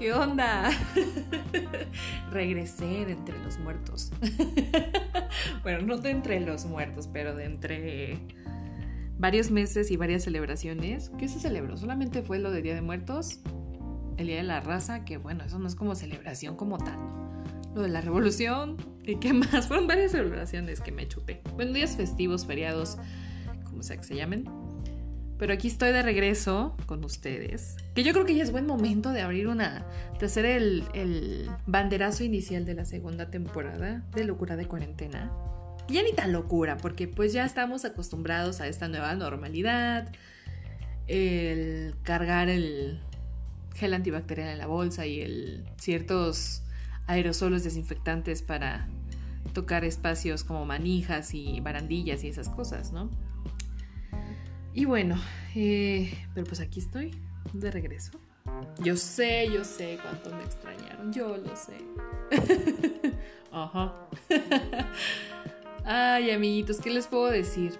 ¿Qué onda? Regresé entre los muertos. bueno, no de entre los muertos, pero de entre varios meses y varias celebraciones. ¿Qué se celebró? Solamente fue lo de Día de Muertos, el Día de la Raza, que bueno, eso no es como celebración como tal, Lo de la Revolución, ¿y qué más? Fueron varias celebraciones que me chuté. Bueno, días festivos, feriados, como sea que se llamen. Pero aquí estoy de regreso con ustedes. Que yo creo que ya es buen momento de abrir una. de hacer el, el banderazo inicial de la segunda temporada de Locura de Cuarentena. ya ni tan locura, porque pues ya estamos acostumbrados a esta nueva normalidad. El cargar el gel antibacterial en la bolsa y el ciertos aerosolos desinfectantes para tocar espacios como manijas y barandillas y esas cosas, ¿no? Y bueno, eh, pero pues aquí estoy, de regreso. Yo sé, yo sé cuánto me extrañaron, yo lo sé. Ajá. Ay, amiguitos, ¿qué les puedo decir?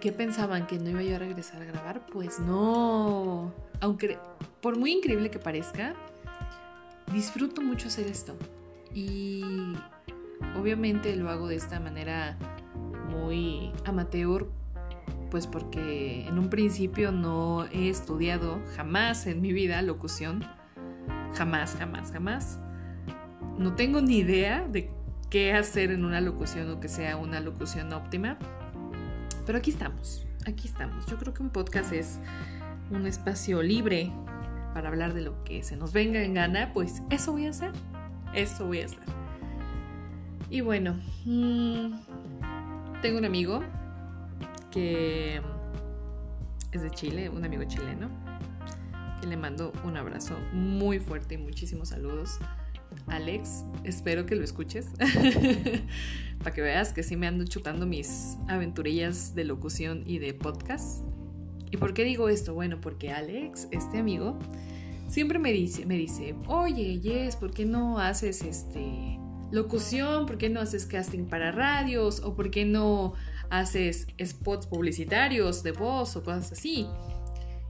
¿Qué pensaban que no iba yo a regresar a grabar? Pues no. Aunque, por muy increíble que parezca, disfruto mucho hacer esto. Y obviamente lo hago de esta manera amateur, pues porque en un principio no he estudiado jamás en mi vida locución. Jamás, jamás, jamás. No tengo ni idea de qué hacer en una locución o que sea una locución óptima. Pero aquí estamos, aquí estamos. Yo creo que un podcast es un espacio libre para hablar de lo que se nos venga en gana, pues eso voy a hacer. Eso voy a hacer. Y bueno, mmm, tengo un amigo que es de Chile, un amigo chileno, que le mando un abrazo muy fuerte y muchísimos saludos. Alex, espero que lo escuches, para que veas que sí me ando chutando mis aventurillas de locución y de podcast. ¿Y por qué digo esto? Bueno, porque Alex, este amigo, siempre me dice, me dice, oye, Yes, ¿por qué no haces este locución, por qué no haces casting para radios o por qué no haces spots publicitarios de voz o cosas así.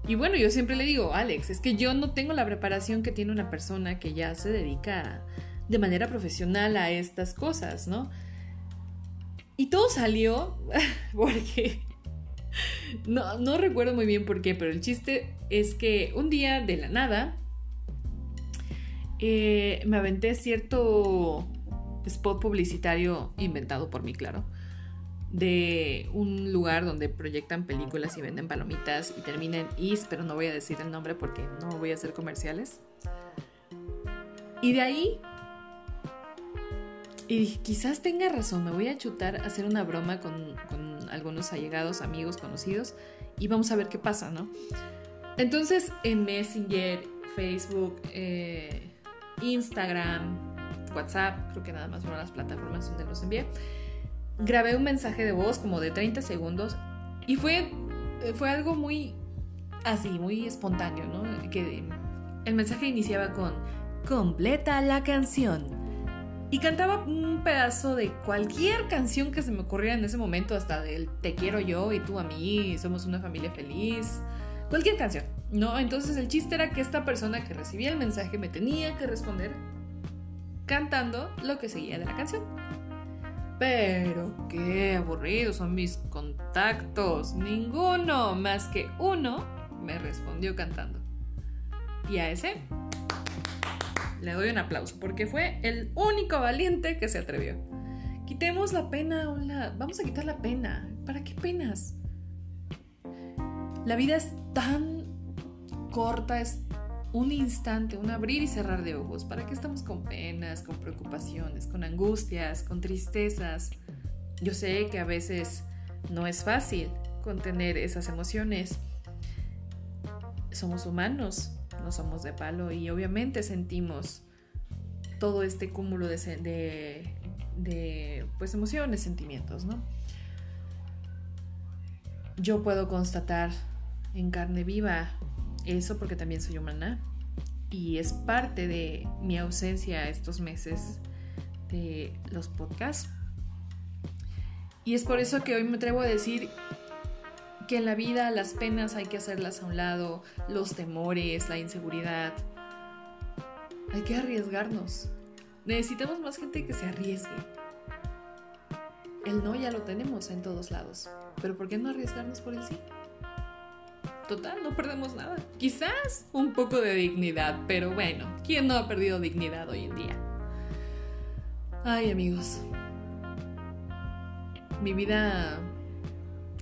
Y bueno, yo siempre le digo, Alex, es que yo no tengo la preparación que tiene una persona que ya se dedica de manera profesional a estas cosas, ¿no? Y todo salió porque... No, recuerdo muy bien por qué, pero el chiste es que un día de la nada eh, me aventé cierto spot publicitario inventado por mí, claro, de un lugar donde proyectan películas y venden palomitas y termina en pero no voy a decir el nombre porque no voy a hacer comerciales. Y de ahí, y quizás tenga razón, me voy a chutar a hacer una broma con, algunos allegados, amigos, conocidos, y vamos a ver qué pasa, ¿no? Entonces, en Messenger, Facebook, eh, Instagram, WhatsApp, creo que nada más fueron las plataformas donde los envié. Grabé un mensaje de voz como de 30 segundos y fue, fue algo muy así, muy espontáneo, ¿no? Que el mensaje iniciaba con completa la canción. Y cantaba un pedazo de cualquier canción que se me ocurriera en ese momento, hasta del Te quiero yo y tú a mí, somos una familia feliz. Cualquier canción, ¿no? Entonces el chiste era que esta persona que recibía el mensaje me tenía que responder cantando lo que seguía de la canción. Pero qué aburridos son mis contactos. Ninguno más que uno me respondió cantando. Y a ese le doy un aplauso porque fue el único valiente que se atrevió. Quitemos la pena, hola. Vamos a quitar la pena. ¿Para qué penas? La vida es tan corta, es un instante, un abrir y cerrar de ojos. ¿Para qué estamos con penas, con preocupaciones, con angustias, con tristezas? Yo sé que a veces no es fácil contener esas emociones. Somos humanos, no somos de palo y obviamente sentimos todo este cúmulo de, pues emociones, sentimientos, ¿no? Yo puedo constatar en carne viva eso porque también soy humana y es parte de mi ausencia estos meses de los podcasts. Y es por eso que hoy me atrevo a decir, que en la vida las penas hay que hacerlas a un lado, los temores, la inseguridad. Hay que arriesgarnos. Necesitamos más gente que se arriesgue. El no ya lo tenemos en todos lados, pero ¿por qué no arriesgarnos por el sí? Total, no perdemos nada. Quizás un poco de dignidad, pero bueno, ¿quién no ha perdido dignidad hoy en día? Ay amigos, mi vida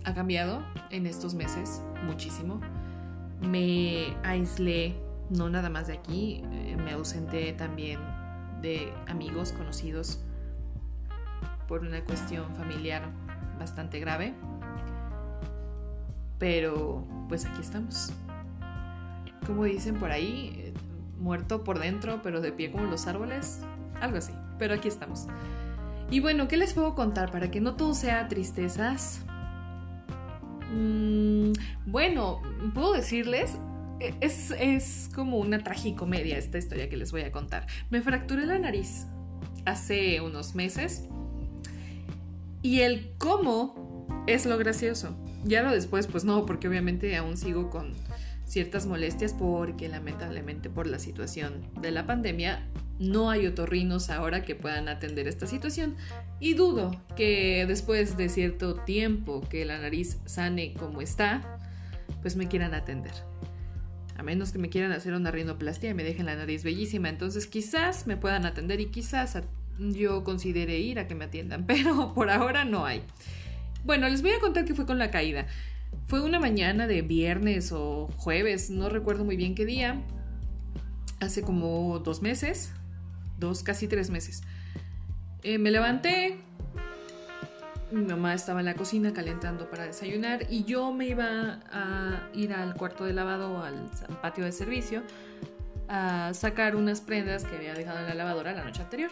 ha cambiado en estos meses muchísimo. Me aislé, no nada más de aquí, eh, me ausenté también de amigos conocidos por una cuestión familiar bastante grave. Pero pues aquí estamos. Como dicen por ahí, eh, muerto por dentro, pero de pie como los árboles. Algo así, pero aquí estamos. Y bueno, ¿qué les puedo contar para que no todo sea tristezas? Mm, bueno, puedo decirles, e, es, es como una tragicomedia esta historia que les voy a contar. Me fracturé la nariz hace unos meses y el cómo es lo gracioso. Ya lo después, pues no, porque obviamente aún sigo con ciertas molestias porque lamentablemente por la situación de la pandemia no hay otorrinos ahora que puedan atender esta situación y dudo que después de cierto tiempo que la nariz sane como está, pues me quieran atender. A menos que me quieran hacer una rinoplastia y me dejen la nariz bellísima, entonces quizás me puedan atender y quizás yo considere ir a que me atiendan, pero por ahora no hay. Bueno, les voy a contar qué fue con la caída. Fue una mañana de viernes o jueves, no recuerdo muy bien qué día, hace como dos meses, dos, casi tres meses. Eh, me levanté, mi mamá estaba en la cocina calentando para desayunar y yo me iba a ir al cuarto de lavado, al patio de servicio, a sacar unas prendas que había dejado en la lavadora la noche anterior.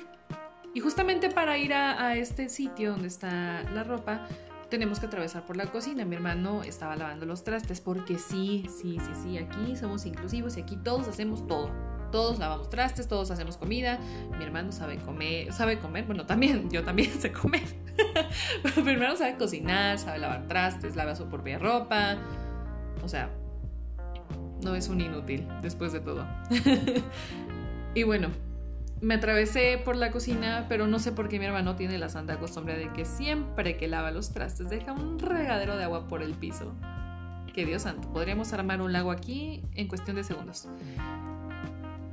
Y justamente para ir a, este sitio donde está la ropa, tenemos que atravesar por la cocina. Mi hermano estaba lavando los trastes porque sí, sí, sí, sí, aquí somos inclusivos y aquí todos hacemos todo. Todos lavamos trastes, todos hacemos comida. Mi hermano sabe comer, sabe comer, bueno, también, yo también sé comer. Mi hermano sabe cocinar, sabe lavar trastes, lava su propia ropa. O sea, no es un inútil después de todo. y bueno, me atravesé por la cocina, pero no sé por qué mi hermano tiene la santa costumbre de que siempre que lava los trastes deja un regadero de agua por el piso. Que Dios santo, podríamos armar un lago aquí en cuestión de segundos.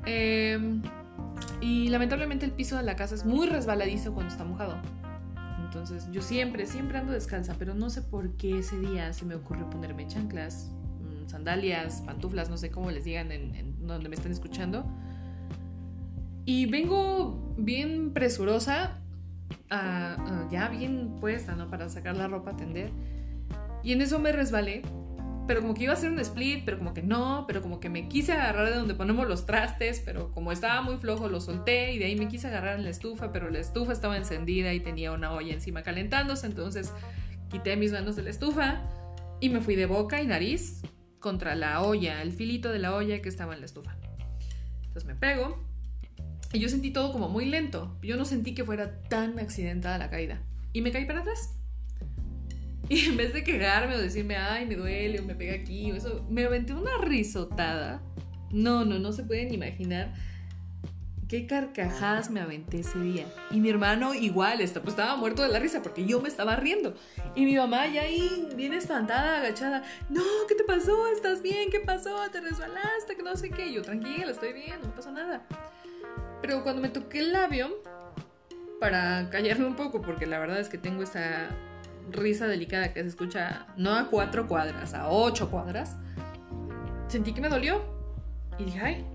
Em, y lamentablemente el piso de la casa es muy resbaladizo cuando está mojado. Entonces yo siempre, siempre ando descalza, pero no sé por qué ese día se me ocurrió ponerme chanclas, mm, sandalias, pantuflas, no sé cómo les digan en, donde me están escuchando y vengo bien presurosa, ya bien puesta, ¿no? Para sacar la ropa a tender. Y en eso me resbalé. Pero como que iba a hacer un split, pero como que no, pero como que me quise agarrar de donde ponemos los trastes, pero como estaba muy flojo lo solté y de ahí me quise agarrar en la estufa, pero la estufa estaba encendida y tenía una olla encima calentándose, entonces quité mis manos de la estufa y me fui de boca y nariz contra la olla, el filito de la olla que estaba en la estufa. Entonces me pego, y yo sentí todo como muy lento. Yo no sentí que fuera tan accidentada la caída. Y me caí para atrás. Y en vez de quejarme o decirme, ay, me duele o me pega aquí o eso, me aventé una risotada. No, no, no se pueden imaginar qué carcajadas me aventé ese día. Y mi hermano igual, pues estaba muerto de la risa porque yo me estaba riendo. Y mi mamá ya ahí, bien espantada, agachada. No, ¿qué te pasó? ¿Estás bien? ¿Qué pasó? ¿Te resbalaste? Que no sé qué. yo, tranquila, estoy bien, no me pasó nada. Pero cuando me toqué el labio, para callarme un poco, porque la verdad es que tengo esa risa delicada que se escucha no a cuatro cuadras, a ocho cuadras, sentí que me dolió. Y dije, ay.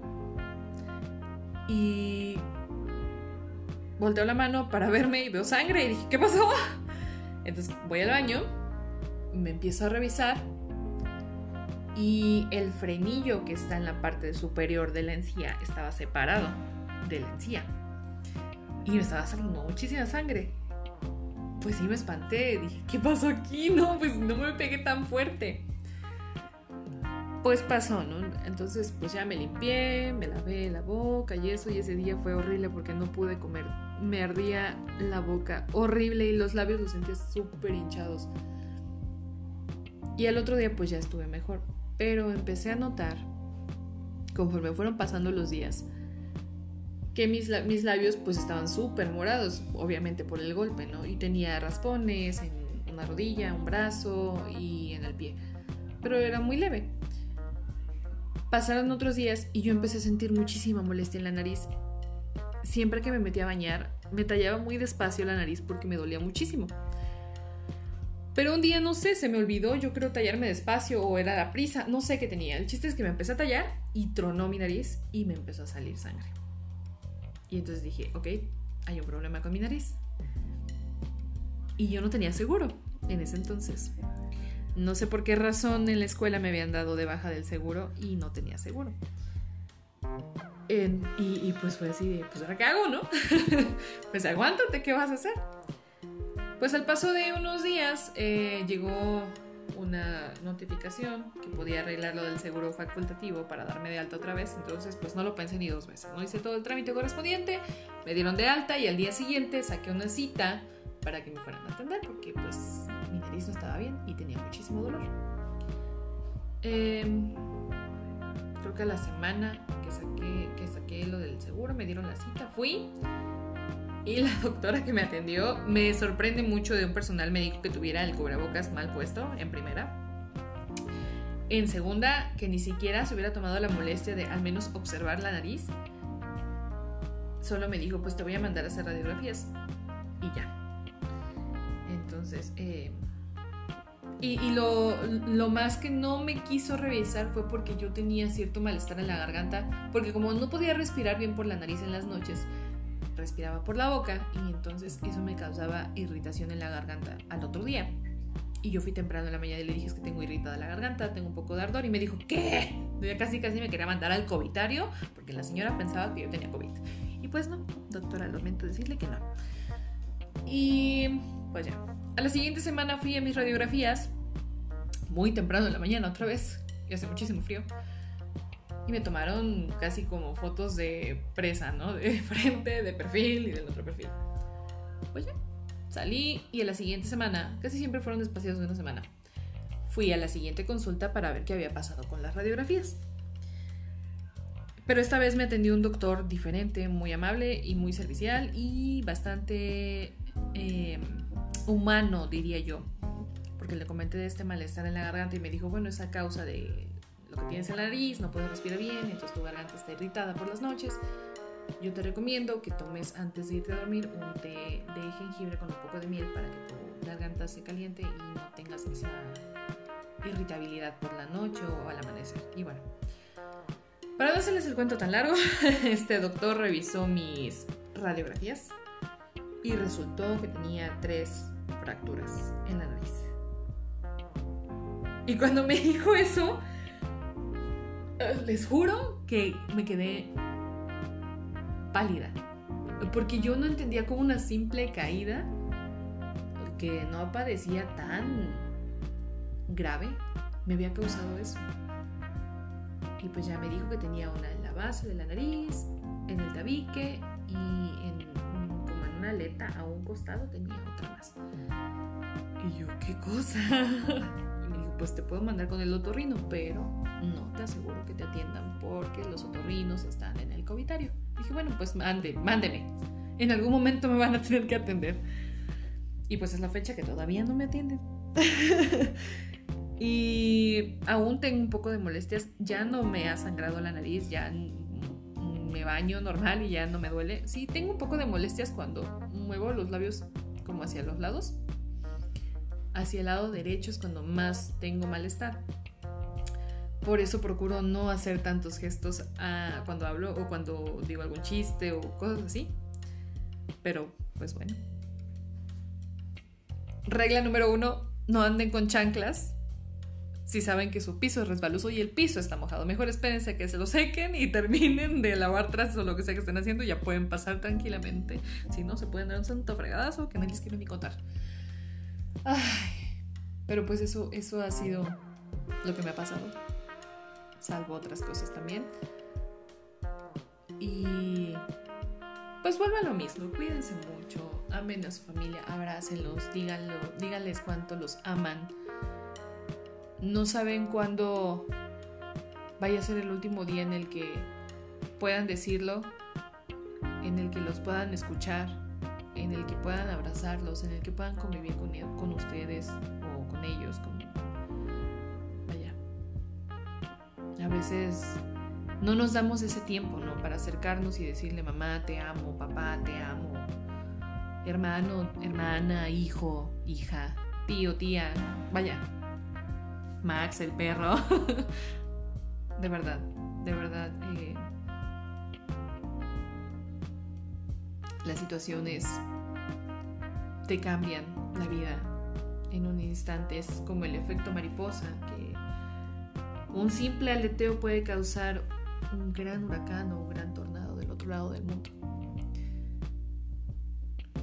Y volteo la mano para verme y veo sangre y dije, ¿qué pasó? Entonces voy al baño, me empiezo a revisar y el frenillo que está en la parte superior de la encía estaba separado de la encía. Y me estaba saliendo muchísima sangre. Pues sí me espanté, dije, ¿qué pasó aquí? No, pues no me pegué tan fuerte. Pues pasó, ¿no? Entonces pues ya me limpié, me lavé la boca y eso, y ese día fue horrible porque no pude comer. Me ardía la boca horrible y los labios los sentía súper hinchados. Y al otro día pues ya estuve mejor. Pero empecé a notar, conforme fueron pasando los días, que mis, mis labios pues estaban súper morados, obviamente por el golpe, ¿no? Y tenía raspones en una rodilla, un brazo y en el pie. Pero era muy leve. Pasaron otros días y yo empecé a sentir muchísima molestia en la nariz. Siempre que me metía a bañar, me tallaba muy despacio la nariz porque me dolía muchísimo. Pero un día, no sé, se me olvidó, yo creo tallarme despacio o era la prisa, no sé qué tenía. El chiste es que me empecé a tallar y tronó mi nariz y me empezó a salir sangre. Y entonces dije, ok, hay un problema con mi nariz. Y yo no tenía seguro en ese entonces. No sé por qué razón en la escuela me habían dado de baja del seguro y no tenía seguro. y, pues fue así de, pues ahora qué hago, ¿no? pues aguántate, ¿qué vas a hacer? Pues al paso de unos días eh, llegó una notificación que podía arreglar lo del seguro facultativo para darme de alta otra vez, entonces pues no lo pensé ni dos veces, no hice todo el trámite correspondiente, me dieron de alta y al día siguiente saqué una cita para que me fueran a atender porque pues mi nariz no estaba bien y tenía muchísimo dolor. Em, creo que a la semana que saqué, que saqué lo del seguro me dieron la cita, fui y la doctora que me atendió me sorprende mucho de un personal médico que tuviera el cubrebocas mal puesto en primera. En segunda, que ni siquiera se hubiera tomado la molestia de al menos observar la nariz. Solo me dijo, pues te voy a mandar a hacer radiografías. Y ya. Entonces, eh, y, lo, lo, más que no me quiso revisar fue porque yo tenía cierto malestar en la garganta, porque como no podía respirar bien por la nariz en las noches, respiraba por la boca y entonces eso me causaba irritación en la garganta al otro día. Y yo fui temprano en la mañana y le dije es que tengo irritada la garganta, tengo un poco de ardor y me dijo, ¿qué? Ya casi casi me quería mandar al covitario porque la señora pensaba que yo tenía COVID. Y pues no, doctora, lamento decirle que no. Y pues ya. A la siguiente semana fui a mis radiografías, muy temprano en la mañana otra vez, y hace muchísimo frío y me tomaron casi como fotos de presa, ¿no? De frente, de perfil y del otro perfil. Pues ya, salí y a la siguiente semana, casi siempre fueron despaciados de una semana, fui a la siguiente consulta para ver qué había pasado con las radiografías. Pero esta vez me atendió un doctor diferente, muy amable y muy servicial y bastante em, humano, diría yo. Porque le comenté de este malestar en la garganta y me dijo, bueno, es a causa de lo que tienes en la nariz, no puedes respirar bien, entonces tu garganta está irritada por las noches. Yo te recomiendo que tomes antes de irte a dormir un té de jengibre con un poco de miel para que tu garganta se caliente y no tengas esa irritabilidad por la noche o al amanecer. Y bueno, para no hacerles el cuento tan largo, este doctor revisó mis radiografías y resultó que tenía tres fracturas en la nariz. Y cuando me dijo eso, les juro que me quedé pálida. Porque yo no entendía como una simple caída, que no parecía tan grave, me había causado eso. Y pues ya me dijo que tenía una en la base de la nariz, en el tabique y en, como en una aleta a un costado tenía otra más. Y yo, ¿qué cosa? Pues te puedo mandar con el otorrino, pero no te aseguro que te atiendan porque los otorrinos están en el covitario. Dije, bueno, pues mande, mándeme. En algún momento me van a tener que atender. Y pues es la fecha que todavía no me atienden. y aún tengo un poco de molestias. Ya no me ha sangrado la nariz, ya me baño normal y ya no me duele. Sí, tengo un poco de molestias cuando muevo los labios como hacia los lados. Hacia el lado derecho es cuando más tengo malestar. Por eso procuro no hacer tantos gestos ah, cuando hablo o cuando digo algún chiste o cosas así. Pero, pues bueno. Regla número uno, no anden con chanclas. Si saben que su piso es resbaloso y el piso está mojado, mejor espérense a que se lo sequen y terminen de lavar trastes o lo que sea que estén haciendo. Ya pueden pasar tranquilamente. Si no, se pueden dar un santo fregadazo que no les quiero ni contar. Ay, pero pues eso, eso ha sido lo que me ha pasado salvo otras cosas también. Y pues vuelvo a lo mismo, cuídense mucho, amen a su familia, abrácenlos, díganlo, díganles cuánto los aman. no saben cuándo vaya a ser el último día en el que puedan decirlo, en el que los puedan escuchar, en el que puedan abrazarlos, en el que puedan convivir con, con ustedes o con ellos. Vaya. A veces no nos damos ese tiempo, ¿no? Para acercarnos y decirle, mamá, te amo, papá, te amo, hermano, hermana, hijo, hija, tío, tía, vaya. Max, el perro. de verdad, de verdad. Eh, las situaciones te cambian la vida en un instante. Es como el efecto mariposa, que un simple aleteo puede causar un gran huracán o un gran tornado del otro lado del mundo.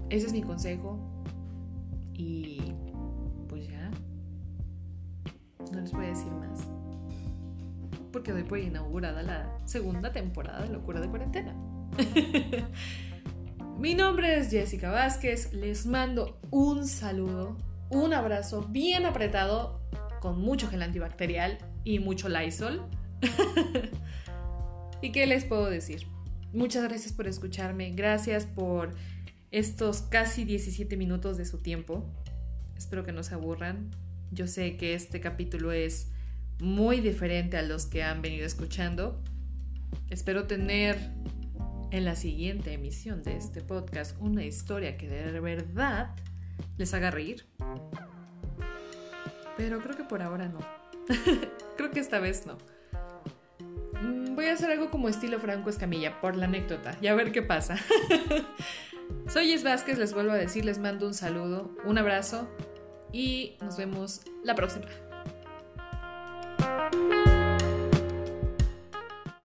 Ese es mi consejo. Y pues ya. No les voy a decir más. Porque doy por inaugurada la segunda temporada de Locura de Cuarentena. mi nombre es Jessica Vázquez. Les mando un saludo, un abrazo bien apretado con mucho gel antibacterial y mucho Lysol. ¿Y qué les puedo decir? Muchas gracias por escucharme, gracias por estos casi 17 minutos de su tiempo. Espero que no se aburran. Yo sé que este capítulo es muy diferente a los que han venido escuchando. Espero tener en la siguiente emisión de este podcast una historia que de verdad les haga reír. Pero creo que por ahora no. creo que esta vez no voy a hacer algo como estilo Franco Escamilla, por la anécdota, y a ver qué pasa. Soy Es Vázquez, les vuelvo a decir, les mando un saludo, un abrazo y nos vemos la próxima.